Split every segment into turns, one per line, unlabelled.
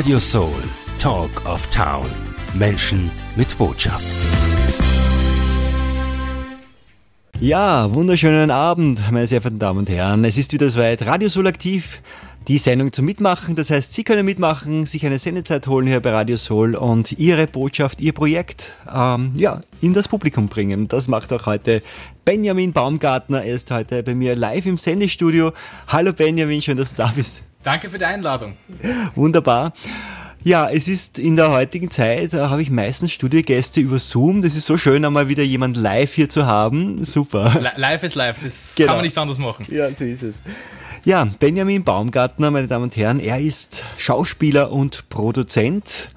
Radio Soul, Talk of Town. Menschen mit Botschaft.
Ja, wunderschönen Abend, meine sehr verehrten Damen und Herren. Es ist wieder soweit. Radio Soul aktiv die Sendung zum Mitmachen. Das heißt, Sie können mitmachen, sich eine Sendezeit holen hier bei Radio Soul und Ihre Botschaft, Ihr Projekt ähm, ja, in das Publikum bringen. Das macht auch heute Benjamin Baumgartner. Er ist heute bei mir live im Sendestudio. Hallo Benjamin, schön, dass du da bist.
Danke für die Einladung.
Wunderbar. Ja, es ist in der heutigen Zeit, da habe ich meistens Studiogäste über Zoom. Das ist so schön, einmal wieder jemand live hier zu haben. Super.
Live ist live, das genau. kann man nichts anderes machen.
Ja, so ist es. Ja, Benjamin Baumgartner, meine Damen und Herren, er ist Schauspieler und Produzent.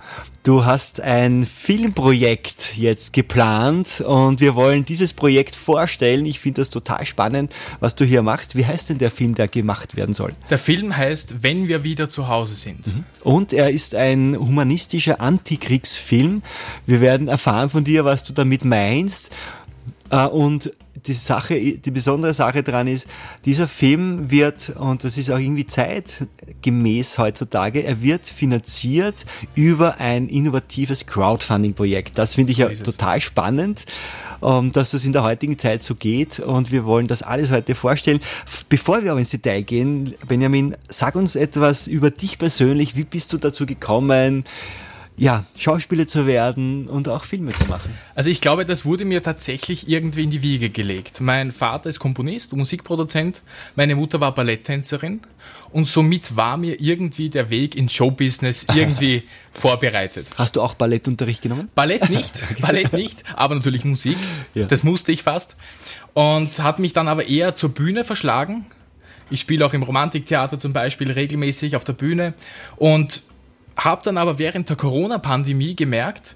Du hast ein Filmprojekt jetzt geplant und wir wollen dieses Projekt vorstellen. Ich finde das total spannend, was du hier machst. Wie heißt denn der Film, der gemacht werden soll?
Der Film heißt Wenn wir wieder zu Hause sind. Mhm.
Und er ist ein humanistischer Antikriegsfilm. Wir werden erfahren von dir, was du damit meinst. Äh, und die Sache, die besondere Sache daran ist, dieser Film wird, und das ist auch irgendwie zeitgemäß heutzutage, er wird finanziert über ein innovatives Crowdfunding-Projekt. Das finde ich ja total spannend ähm, dass das in der heutigen Zeit so geht und wir wollen das alles heute vorstellen. Bevor wir aber ins Detail gehen, Benjamin, sag uns etwas über dich persönlich. Wie bist du dazu gekommen? Ja, Schauspieler zu werden und auch Filme zu machen?
Also ich glaube, das wurde mir tatsächlich irgendwie in die Wiege gelegt. Mein Vater ist Komponist, Musikproduzent, meine Mutter war Balletttänzerin und somit war mir irgendwie der Weg in Showbusiness irgendwie vorbereitet.
Hast du auch Ballettunterricht genommen?
Ballett nicht, Ballett nicht, aber natürlich Musik. Ja. Das musste ich fast und hat mich dann aber eher zur Bühne verschlagen. Ich spiele auch im Romantiktheater zum Beispiel regelmäßig auf der Bühne und habe dann aber während der Corona-Pandemie gemerkt,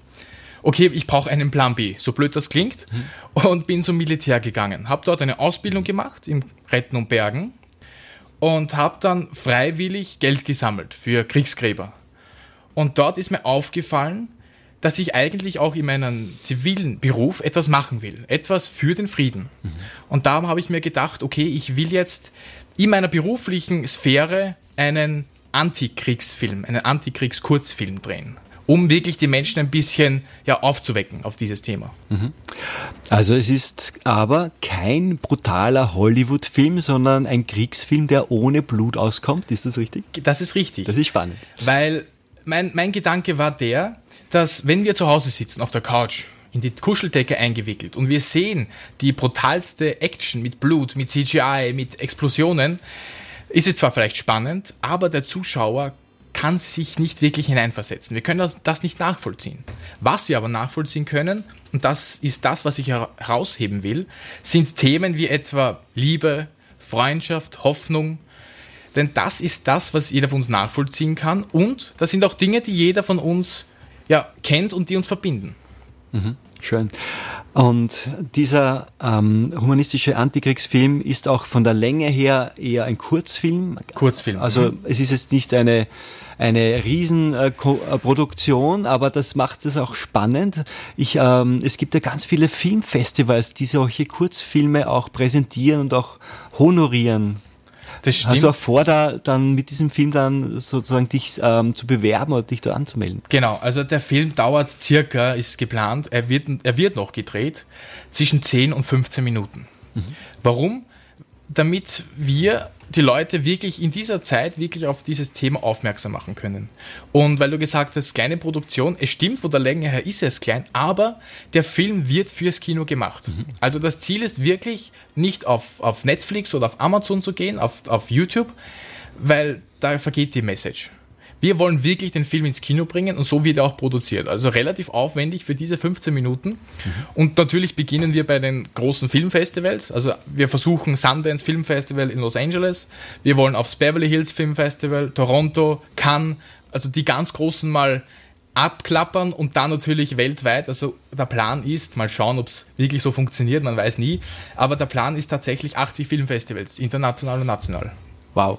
okay, ich brauche einen Plan B, so blöd das klingt, mhm. und bin zum Militär gegangen. Habe dort eine Ausbildung gemacht im Retten und Bergen und habe dann freiwillig Geld gesammelt für Kriegsgräber. Und dort ist mir aufgefallen, dass ich eigentlich auch in meinem zivilen Beruf etwas machen will, etwas für den Frieden. Mhm. Und darum habe ich mir gedacht, okay, ich will jetzt in meiner beruflichen Sphäre einen Antikriegsfilm, einen Antikriegskurzfilm drehen, um wirklich die Menschen ein bisschen ja, aufzuwecken auf dieses Thema. Mhm.
Also es ist aber kein brutaler Hollywood-Film, sondern ein Kriegsfilm, der ohne Blut auskommt. Ist das richtig?
Das ist richtig.
Das ist spannend.
Weil mein, mein Gedanke war der, dass wenn wir zu Hause sitzen auf der Couch, in die Kuscheldecke eingewickelt und wir sehen die brutalste Action mit Blut, mit CGI, mit Explosionen, ist es zwar vielleicht spannend, aber der Zuschauer kann sich nicht wirklich hineinversetzen. Wir können das, das nicht nachvollziehen. Was wir aber nachvollziehen können, und das ist das, was ich herausheben will, sind Themen wie etwa Liebe, Freundschaft, Hoffnung. Denn das ist das, was jeder von uns nachvollziehen kann. Und das sind auch Dinge, die jeder von uns ja, kennt und die uns verbinden.
Mhm. Schön. Und dieser ähm, humanistische Antikriegsfilm ist auch von der Länge her eher ein Kurzfilm.
Kurzfilm.
Also mhm. es ist jetzt nicht eine, eine Riesenproduktion, äh, aber das macht es auch spannend. Ich, ähm, es gibt ja ganz viele Filmfestivals, die solche Kurzfilme auch präsentieren und auch honorieren. Das stimmt. Hast du auch vor, da dann mit diesem Film dann sozusagen dich ähm, zu bewerben oder dich da anzumelden?
Genau, also der Film dauert circa, ist geplant, er wird, er wird noch gedreht, zwischen 10 und 15 Minuten. Mhm. Warum? Damit wir die Leute wirklich in dieser Zeit wirklich auf dieses Thema aufmerksam machen können. Und weil du gesagt hast, kleine Produktion, es stimmt, von der Länge her ist es klein, aber der Film wird fürs Kino gemacht. Mhm. Also das Ziel ist wirklich nicht auf, auf Netflix oder auf Amazon zu gehen, auf, auf YouTube, weil da vergeht die Message. Wir wollen wirklich den Film ins Kino bringen und so wird er auch produziert. Also relativ aufwendig für diese 15 Minuten. Mhm. Und natürlich beginnen wir bei den großen Filmfestivals. Also wir versuchen Sundance Film Festival in Los Angeles. Wir wollen aufs Beverly Hills Film Festival, Toronto, Cannes, also die ganz großen mal abklappern und dann natürlich weltweit. Also der Plan ist, mal schauen, ob es wirklich so funktioniert, man weiß nie. Aber der Plan ist tatsächlich 80 Filmfestivals, international und national.
Wow.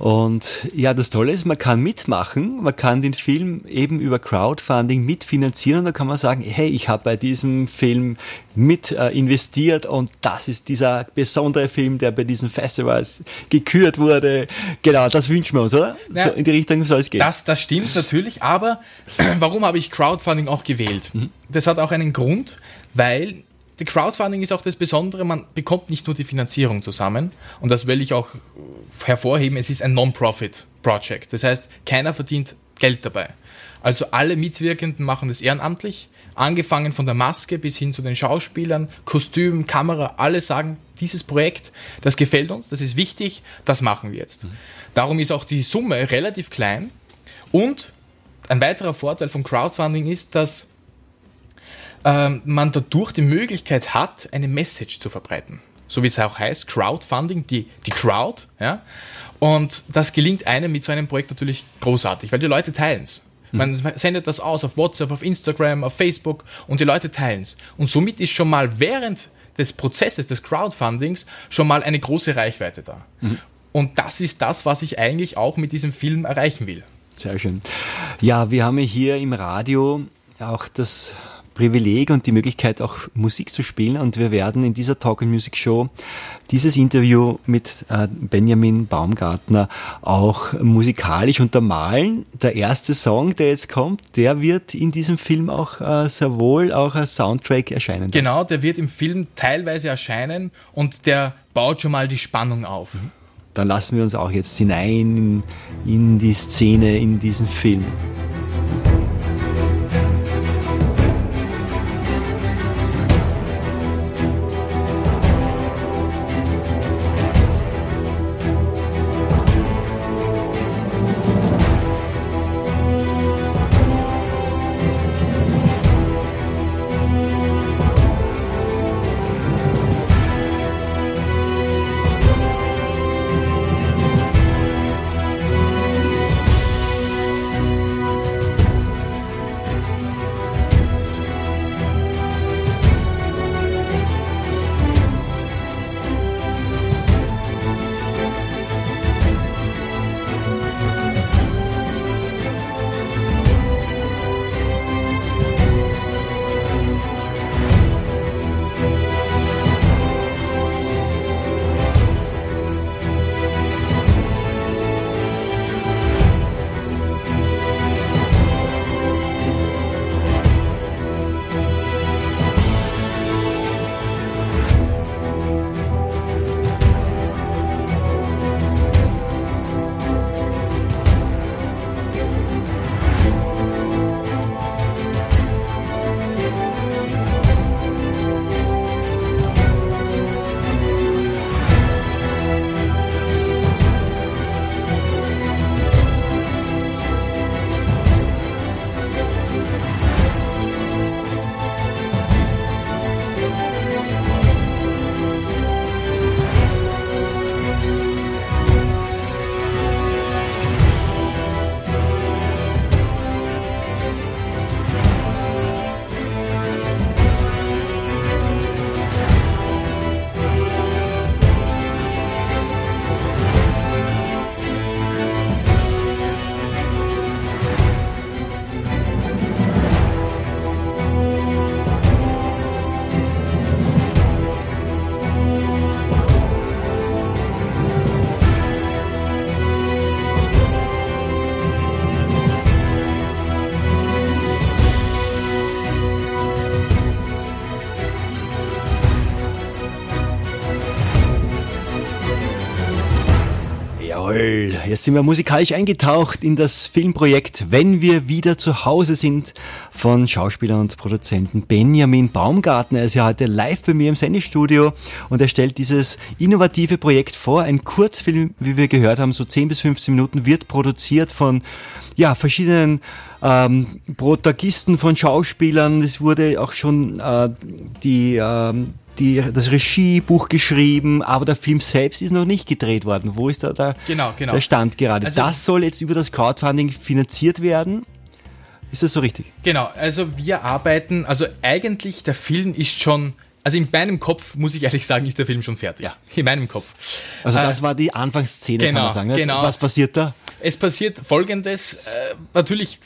Und ja, das Tolle ist, man kann mitmachen, man kann den Film eben über Crowdfunding mitfinanzieren und da kann man sagen, hey, ich habe bei diesem Film mit äh, investiert und das ist dieser besondere Film, der bei diesen Festivals gekürt wurde. Genau, das wünschen wir uns, oder?
Ja,
so in die Richtung soll es gehen.
Das, das stimmt natürlich, aber warum habe ich Crowdfunding auch gewählt? Mhm. Das hat auch einen Grund, weil die Crowdfunding ist auch das Besondere, man bekommt nicht nur die Finanzierung zusammen und das will ich auch hervorheben, es ist ein Non-Profit-Project. Das heißt, keiner verdient Geld dabei. Also alle Mitwirkenden machen das ehrenamtlich, angefangen von der Maske bis hin zu den Schauspielern, Kostüm, Kamera, alle sagen, dieses Projekt, das gefällt uns, das ist wichtig, das machen wir jetzt. Darum ist auch die Summe relativ klein und ein weiterer Vorteil von Crowdfunding ist, dass ähm, man dadurch die Möglichkeit hat, eine Message zu verbreiten. So wie es auch heißt, Crowdfunding, die, die Crowd. Ja? Und das gelingt einem mit so einem Projekt natürlich großartig, weil die Leute teilen es. Hm. Man sendet das aus auf WhatsApp, auf Instagram, auf Facebook und die Leute teilen es. Und somit ist schon mal während des Prozesses des Crowdfundings schon mal eine große Reichweite da. Mhm. Und das ist das, was ich eigentlich auch mit diesem Film erreichen will.
Sehr schön. Ja, wir haben hier im Radio auch das Privileg und die Möglichkeit, auch Musik zu spielen. Und wir werden in dieser Talk and Music Show dieses Interview mit äh, Benjamin Baumgartner auch musikalisch untermalen. Der erste Song, der jetzt kommt, der wird in diesem Film auch äh, sehr wohl auch als Soundtrack erscheinen.
Genau, der wird im Film teilweise erscheinen und der baut schon mal die Spannung auf. Mhm.
Dann lassen wir uns auch jetzt hinein in, in die Szene, in diesen Film. Jetzt sind wir musikalisch eingetaucht in das Filmprojekt Wenn wir wieder zu Hause sind von Schauspieler und Produzenten Benjamin Baumgartner. Er ist ja heute live bei mir im Sendestudio und er stellt dieses innovative Projekt vor. Ein Kurzfilm, wie wir gehört haben, so 10 bis 15 Minuten, wird produziert von ja, verschiedenen ähm, Protagonisten von Schauspielern. Es wurde auch schon äh, die ähm, die, das Regiebuch geschrieben, aber der Film selbst ist noch nicht gedreht worden. Wo ist da der,
genau, genau.
der Stand gerade? Also, das soll jetzt über das Crowdfunding finanziert werden. Ist das so richtig?
Genau, also wir arbeiten, also eigentlich der Film ist schon also in meinem Kopf, muss ich ehrlich sagen, ist der Film schon fertig.
Ja.
In meinem Kopf.
Also
Äh,
das war die Anfangsszene, kann
genau,
man sagen. Ne?
genau.
Was passiert da?
Es passiert folgendes, äh, natürlich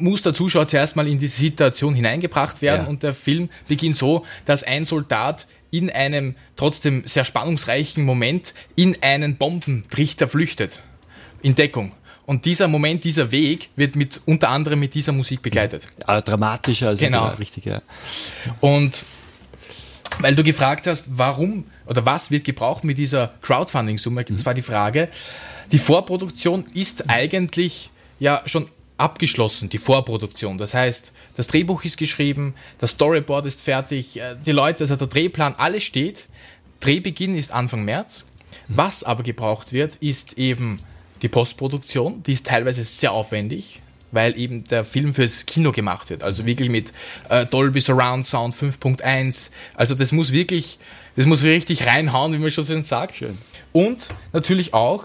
muss der Zuschauer zuerst mal in die Situation hineingebracht werden
Ja.
und der Film beginnt so, dass ein Soldat in einem trotzdem sehr spannungsreichen Moment in einen Bombentrichter flüchtet. In Deckung. Und dieser Moment, dieser Weg wird mit unter anderem mit dieser Musik begleitet.
Ja, dramatischer, also
Genau.
richtig, ja.
Und weil du gefragt hast, warum oder was wird gebraucht mit dieser Crowdfunding-Summe, das war die Frage. Die Vorproduktion ist eigentlich ja schon abgeschlossen, die Vorproduktion. Das heißt, das Drehbuch ist geschrieben, das Storyboard ist fertig, äh, die Leute, also der Drehplan, alles steht. Drehbeginn ist Anfang März. Was aber gebraucht wird, ist eben die Postproduktion. Die ist teilweise sehr aufwendig, weil eben der Film fürs Kino gemacht wird. Also wirklich mit äh, Dolby Surround Sound 5.1. Also das muss wirklich, das muss richtig reinhauen, wie man schon so sagt.
Schön.
Und natürlich auch,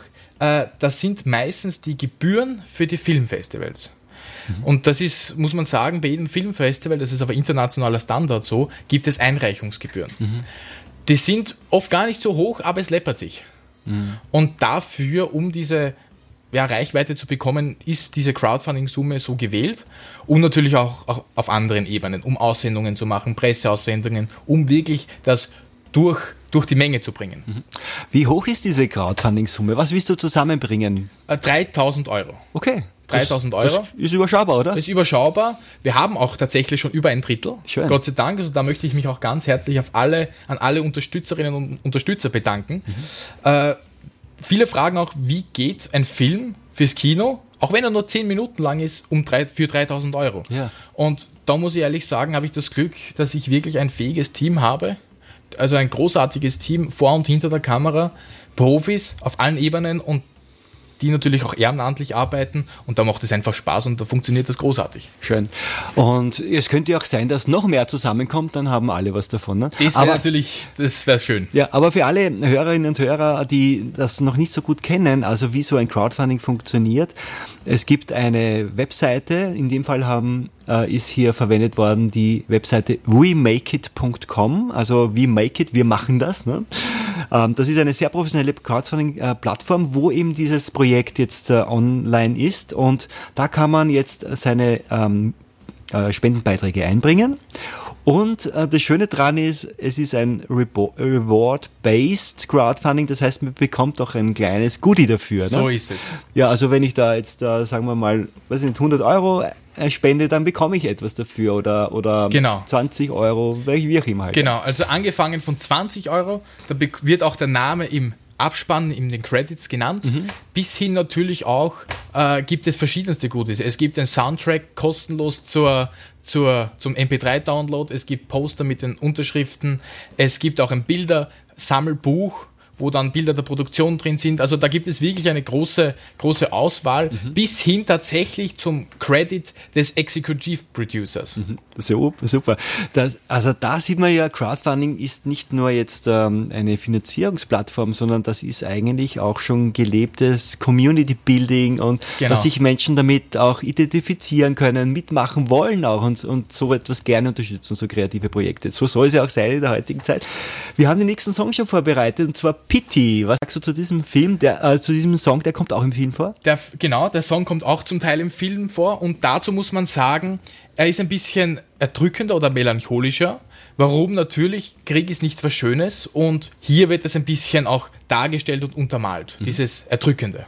das sind meistens die Gebühren für die Filmfestivals. Und das ist, muss man sagen, bei jedem Filmfestival, das ist aber internationaler Standard so, gibt es Einreichungsgebühren. Die sind oft gar nicht so hoch, aber es läppert sich. Und dafür, um diese ja, Reichweite zu bekommen, ist diese Crowdfunding-Summe so gewählt. Und natürlich auch, auch auf anderen Ebenen, um Aussendungen zu machen, Presseaussendungen, um wirklich das durch, durch die Menge zu bringen.
Wie hoch ist diese Crowdfunding-Summe? Was willst du zusammenbringen?
Äh, 3000 Euro.
Okay.
3000
das,
Euro.
Das ist überschaubar, oder?
Ist überschaubar. Wir haben auch tatsächlich schon über ein Drittel.
Schön.
Gott sei Dank. Also da möchte ich mich auch ganz herzlich auf alle, an alle Unterstützerinnen und Unterstützer bedanken. Äh, viele fragen auch, wie geht ein Film fürs Kino, auch wenn er nur 10 Minuten lang ist, um drei, für 3000 Euro.
Ja.
Und da muss ich ehrlich sagen, habe ich das Glück, dass ich wirklich ein fähiges Team habe. Also ein großartiges Team vor und hinter der Kamera, Profis auf allen Ebenen und die natürlich auch ehrenamtlich arbeiten und da macht es einfach Spaß und da funktioniert das großartig.
Schön. Und es könnte ja auch sein, dass noch mehr zusammenkommt, dann haben alle was davon. Ne?
Das wäre
Aber
natürlich, das wäre schön.
Ja, aber für alle Hörerinnen und Hörer, die das noch nicht so gut kennen, also wie so ein Crowdfunding funktioniert, es gibt eine Webseite, in dem Fall haben, äh, ist hier verwendet worden die Webseite wemakeit.com, also we make it, wir machen das. Ne? Ähm, das ist eine sehr professionelle Crowdfunding-Plattform, wo eben dieses Projekt jetzt äh, online ist und da kann man jetzt seine ähm, äh, Spendenbeiträge einbringen. Und äh, das Schöne dran ist, es ist ein Reward-based Crowdfunding, das heißt, man bekommt auch ein kleines Goodie dafür.
So
ne?
ist es.
Ja, also wenn ich da jetzt, äh, sagen wir mal, weiß nicht, 100 Euro äh, spende, dann bekomme ich etwas dafür oder, oder
Genau.
20 Euro, wie auch immer halt.
Genau, also angefangen von 20 Euro, da wird auch der Name im Abspann, in den Credits genannt, bis hin natürlich auch äh, gibt es verschiedenste Goodies. Es gibt den Soundtrack kostenlos zur, zur, zum MP3-Download, es gibt Poster mit den Unterschriften, es gibt auch ein Bildersammelbuch, wo dann Bilder der Produktion drin sind. Also da gibt es wirklich eine große, große Auswahl, bis hin tatsächlich zum Credit des Executive Producers.
Super, super. Das, also da sieht man ja, Crowdfunding ist nicht nur jetzt ähm, eine Finanzierungsplattform, sondern das ist eigentlich auch schon gelebtes Community Building und
Genau.
dass sich Menschen damit auch identifizieren können, mitmachen wollen auch und, und so etwas gerne unterstützen, so kreative Projekte. So soll es ja auch sein in der heutigen Zeit. Wir haben den nächsten Song schon vorbereitet und zwar Pity. Was sagst du zu diesem Film, der, äh, zu diesem Song, der kommt auch im Film vor?
Der, genau, der Song kommt auch zum Teil im Film vor und dazu muss man sagen, er ist ein bisschen erdrückender oder melancholischer. Warum? Natürlich, Krieg ist nicht was Schönes und hier wird es ein bisschen auch dargestellt und untermalt, dieses Erdrückende.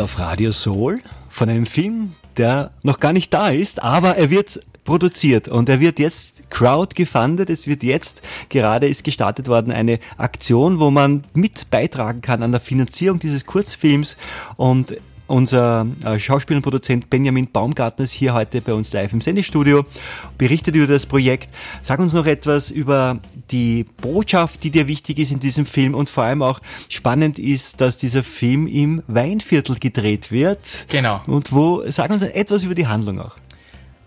Auf Radio Soul von einem Film, der noch gar nicht da ist, aber er wird produziert und er wird jetzt crowd gefundet. Es wird jetzt gerade ist gestartet worden eine Aktion, wo man mit beitragen kann an der Finanzierung dieses Kurzfilms und unser äh, Schauspieler und Produzent Benjamin Baumgartner ist hier heute bei uns live im Sendestudio, berichtet über das Projekt. Sag uns noch etwas über die Botschaft, die dir wichtig ist in diesem Film und vor allem auch spannend ist, dass dieser Film im Weinviertel gedreht wird.
Genau.
Und wo, sag uns etwas über die Handlung auch.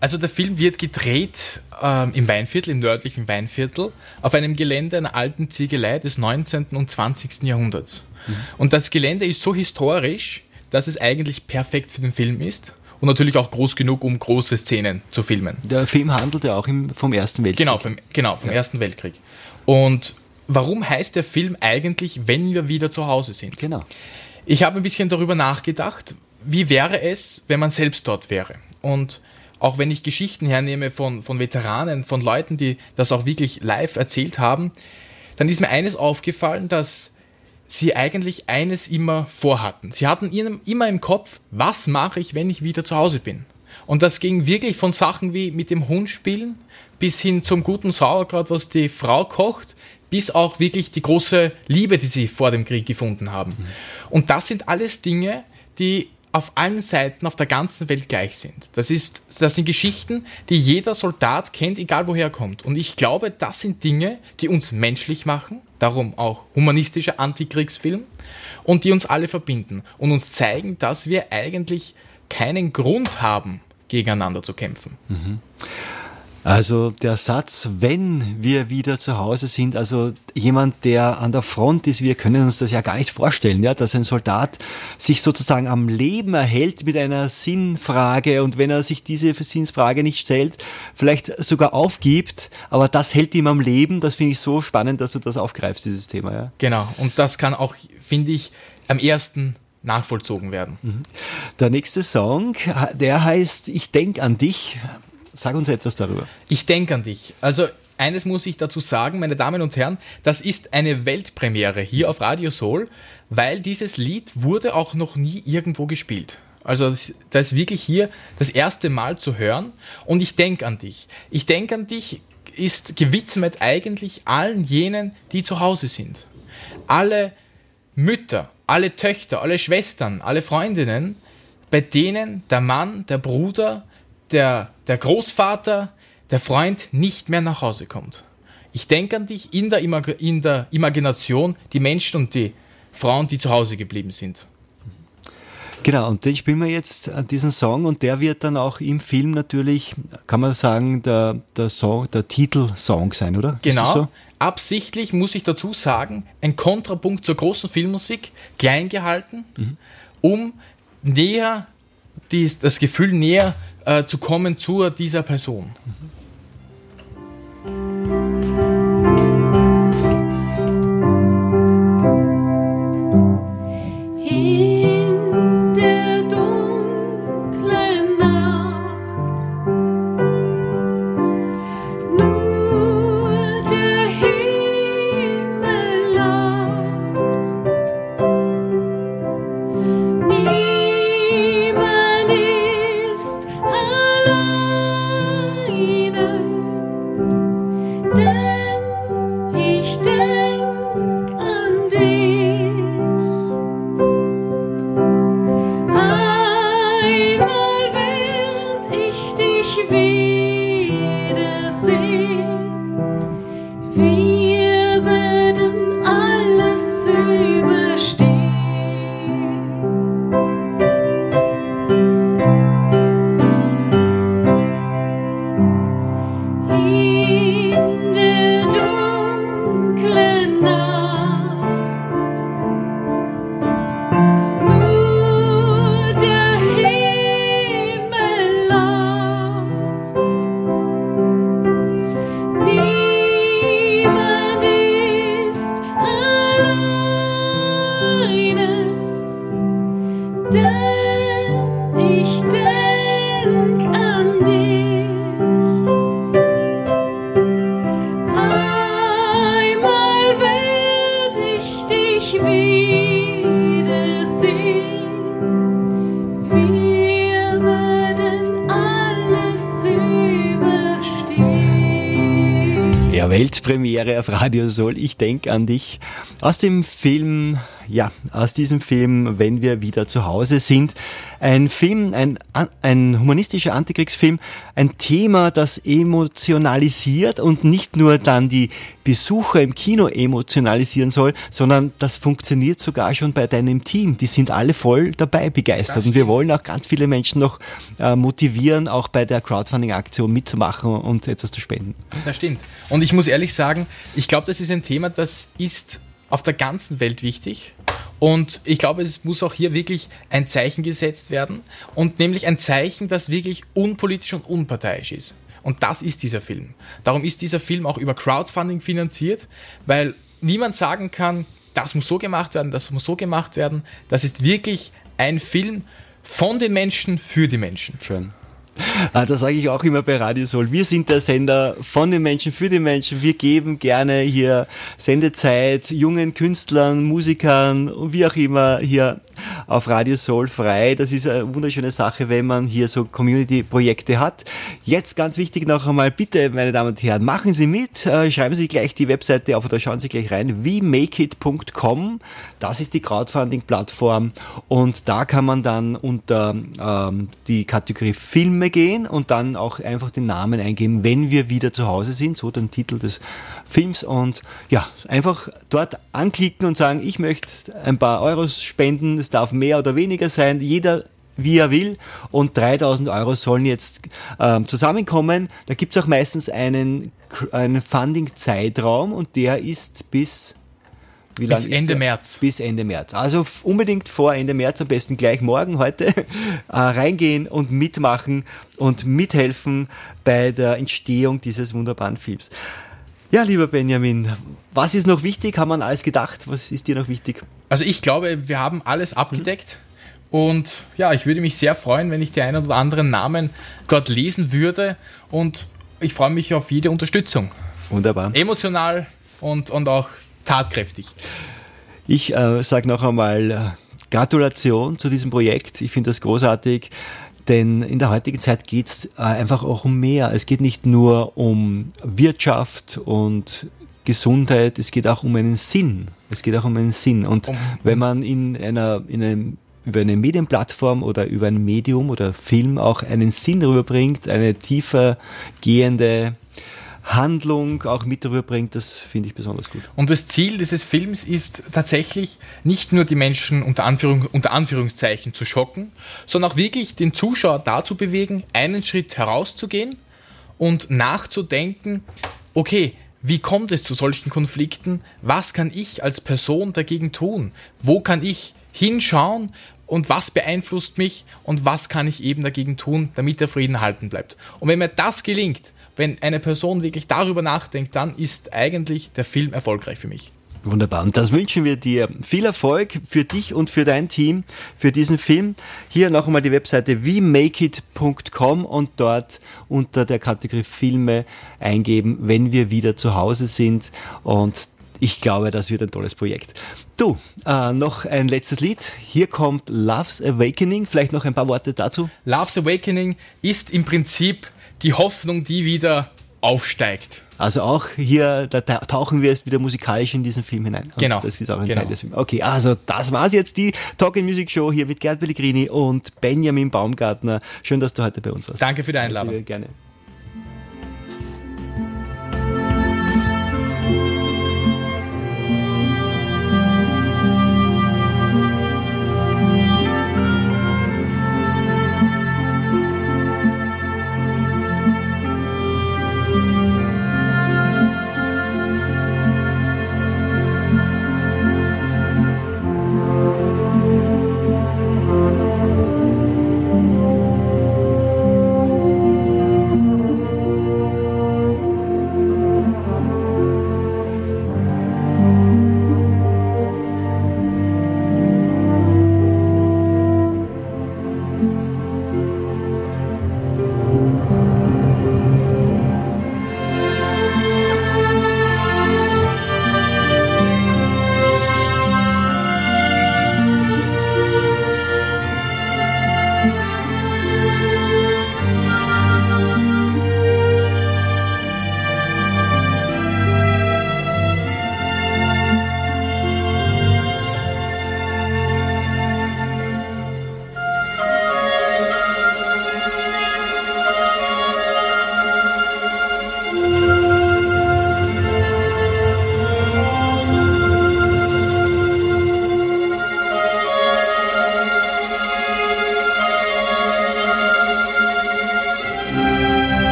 Also der Film wird gedreht ähm, im Weinviertel, im nördlichen Weinviertel, auf einem Gelände einer alten Ziegelei des 19. und 20. Jahrhunderts. Mhm. Und das Gelände ist so historisch, dass es eigentlich perfekt für den Film ist und natürlich auch groß genug, um große Szenen zu filmen.
Der Film handelt ja auch im, vom Ersten Weltkrieg.
Genau, vom, genau, vom ja. Ersten Weltkrieg. Und warum heißt der Film eigentlich, wenn wir wieder zu Hause sind?
Genau.
Ich habe ein bisschen darüber nachgedacht, wie wäre es, wenn man selbst dort wäre? Und auch wenn ich Geschichten hernehme von, von Veteranen, von Leuten, die das auch wirklich live erzählt haben, dann ist mir eines aufgefallen, dass sie eigentlich eines immer vorhatten. Sie hatten immer im Kopf, was mache ich, wenn ich wieder zu Hause bin? Und das ging wirklich von Sachen wie mit dem Hund spielen bis hin zum guten Sauerkraut, was die Frau kocht, bis auch wirklich die große Liebe, die sie vor dem Krieg gefunden haben. Mhm. Und das sind alles Dinge, die auf allen Seiten auf der ganzen Welt gleich sind. Das, ist, das sind Geschichten, die jeder Soldat kennt, egal woher er kommt. Und ich glaube, das sind Dinge, die uns menschlich machen, darum auch humanistischer Antikriegsfilm, und die uns alle verbinden und uns zeigen, dass wir eigentlich keinen Grund haben, gegeneinander zu kämpfen.
Mhm. Also der Satz, wenn wir wieder zu Hause sind, also jemand, der an der Front ist, wir können uns das ja gar nicht vorstellen, ja, dass ein Soldat sich sozusagen am Leben erhält mit einer Sinnfrage und wenn er sich diese Sinnsfrage nicht stellt, vielleicht sogar aufgibt, aber das hält ihm am Leben. Das finde ich so spannend, dass du das aufgreifst, dieses Thema. Ja.
Genau, und das kann auch, finde ich, am ersten nachvollzogen werden. Mhm.
Der nächste Song, der heißt Ich denk an dich. Sag uns etwas darüber.
Ich denke an dich. Also eines muss ich dazu sagen, meine Damen und Herren, das ist eine Weltpremiere hier auf Radio Soul, weil dieses Lied wurde auch noch nie irgendwo gespielt. Also das ist wirklich hier das erste Mal zu hören und ich denke an dich. Ich denke an dich ist gewidmet eigentlich allen jenen, die zu Hause sind. Alle Mütter, alle Töchter, alle Schwestern, alle Freundinnen, bei denen der Mann, der Bruder, der, der Großvater, der Freund nicht mehr nach Hause kommt. Ich denke an dich in der, Imag in der Imagination, die Menschen und die Frauen, die zu Hause geblieben sind.
Genau, und den spielen wir jetzt an diesen Song und der wird dann auch im Film natürlich, kann man sagen, der, der Song, der Titelsong sein, oder?
Genau. So? Absichtlich muss ich dazu sagen, ein Kontrapunkt zur großen Filmmusik, klein gehalten, mhm. um näher, dies, das Gefühl näher äh, zu kommen zu dieser Person. Mhm.
Radio Soul. Ich denke an dich. Aus dem Film, ja, aus diesem Film, wenn wir wieder zu Hause sind. Ein Film, ein, ein humanistischer Antikriegsfilm, ein Thema, das emotionalisiert und nicht nur dann die Besucher im Kino emotionalisieren soll, sondern das funktioniert sogar schon bei deinem Team. Die sind alle voll dabei begeistert. Und wir wollen auch ganz viele Menschen noch äh, motivieren, auch bei der Crowdfunding-Aktion mitzumachen und etwas zu spenden.
Das stimmt. Und ich muss ehrlich sagen, ich glaube, das ist ein Thema, das ist auf der ganzen Welt wichtig. Und ich glaube, es muss auch hier wirklich ein Zeichen gesetzt werden. Und nämlich ein Zeichen, das wirklich unpolitisch und unparteiisch ist. Und das ist dieser Film. Darum ist dieser Film auch über Crowdfunding finanziert, weil niemand sagen kann, das muss so gemacht werden, das muss so gemacht werden. Das ist wirklich ein Film von den Menschen für die Menschen.
Schön. Ah, das sage ich auch immer bei Radio Soul. Wir sind der Sender von den Menschen für die Menschen. Wir geben gerne hier Sendezeit jungen Künstlern, Musikern, wie auch immer hier auf Radio Soul frei. Das ist eine wunderschöne Sache, wenn man hier so Community-Projekte hat. Jetzt ganz wichtig noch einmal, bitte, meine Damen und Herren, machen Sie mit, äh, schreiben Sie gleich die Webseite auf oder schauen Sie gleich rein, wemakeit.com. Das ist die Crowdfunding-Plattform und da kann man dann unter ähm, die Kategorie Filme gehen und dann auch einfach den Namen eingeben, wenn wir wieder zu Hause sind, so den Titel des Films und ja, einfach dort anklicken und sagen, ich möchte ein paar Euros spenden, es darf mehr oder weniger sein, jeder wie er will und 3000 Euro sollen jetzt ähm, zusammenkommen. Da gibt es auch meistens einen, einen Funding-Zeitraum und der ist bis
bis Ende März.
Bis Ende März. Also unbedingt vor Ende März, am besten gleich morgen, heute, äh, reingehen und mitmachen und mithelfen bei der Entstehung dieses wunderbaren Films. Ja, lieber Benjamin, was ist noch wichtig? Haben wir alles gedacht? Was ist dir noch wichtig?
Also ich glaube, wir haben alles abgedeckt. Mhm. Und ja, ich würde mich sehr freuen, wenn ich die einen oder anderen Namen dort lesen würde. Und ich freue mich auf jede Unterstützung.
Wunderbar.
Emotional und, und auch tatkräftig.
Ich äh, sage noch einmal äh, Gratulation zu diesem Projekt. Ich finde das großartig. Denn in der heutigen Zeit geht es äh, einfach auch um mehr. Es geht nicht nur um Wirtschaft und Gesundheit, es geht auch um einen Sinn. Es geht auch um einen Sinn. Und wenn man in einer, in einem über eine Medienplattform oder über ein Medium oder Film auch einen Sinn rüberbringt, eine tiefer gehende Handlung auch mit rüberbringt, das finde ich besonders gut.
Und das Ziel dieses Films ist tatsächlich nicht nur die Menschen unter, Anführung, unter Anführungszeichen zu schocken, sondern auch wirklich den Zuschauer dazu bewegen, einen Schritt herauszugehen und nachzudenken, okay, wie kommt es zu solchen Konflikten? Was kann ich als Person dagegen tun? Wo kann ich hinschauen und was beeinflusst mich und was kann ich eben dagegen tun, damit der Frieden halten bleibt? Und wenn mir das gelingt, wenn eine Person wirklich darüber nachdenkt, dann ist eigentlich der Film erfolgreich für mich.
Wunderbar. Und das wünschen wir dir. Viel Erfolg für dich und für dein Team für diesen Film. Hier noch einmal die Webseite wemakeit.com und dort unter der Kategorie Filme eingeben, wenn wir wieder zu Hause sind. Und ich glaube, das wird ein tolles Projekt. Du, äh, noch ein letztes Lied. Hier kommt Love's Awakening. Vielleicht noch ein paar Worte dazu.
Love's Awakening ist im Prinzip die Hoffnung, die wieder aufsteigt.
Also auch hier, da tauchen wir jetzt wieder musikalisch in diesen Film hinein. Und
genau.
Das ist auch ein
genau.
Teil des Films. Okay, also das war's jetzt, die Talk in Music Show hier mit Gerd Pellegrini und Benjamin Baumgartner. Schön, dass du heute bei uns warst.
Danke für die Einladung.
Gerne.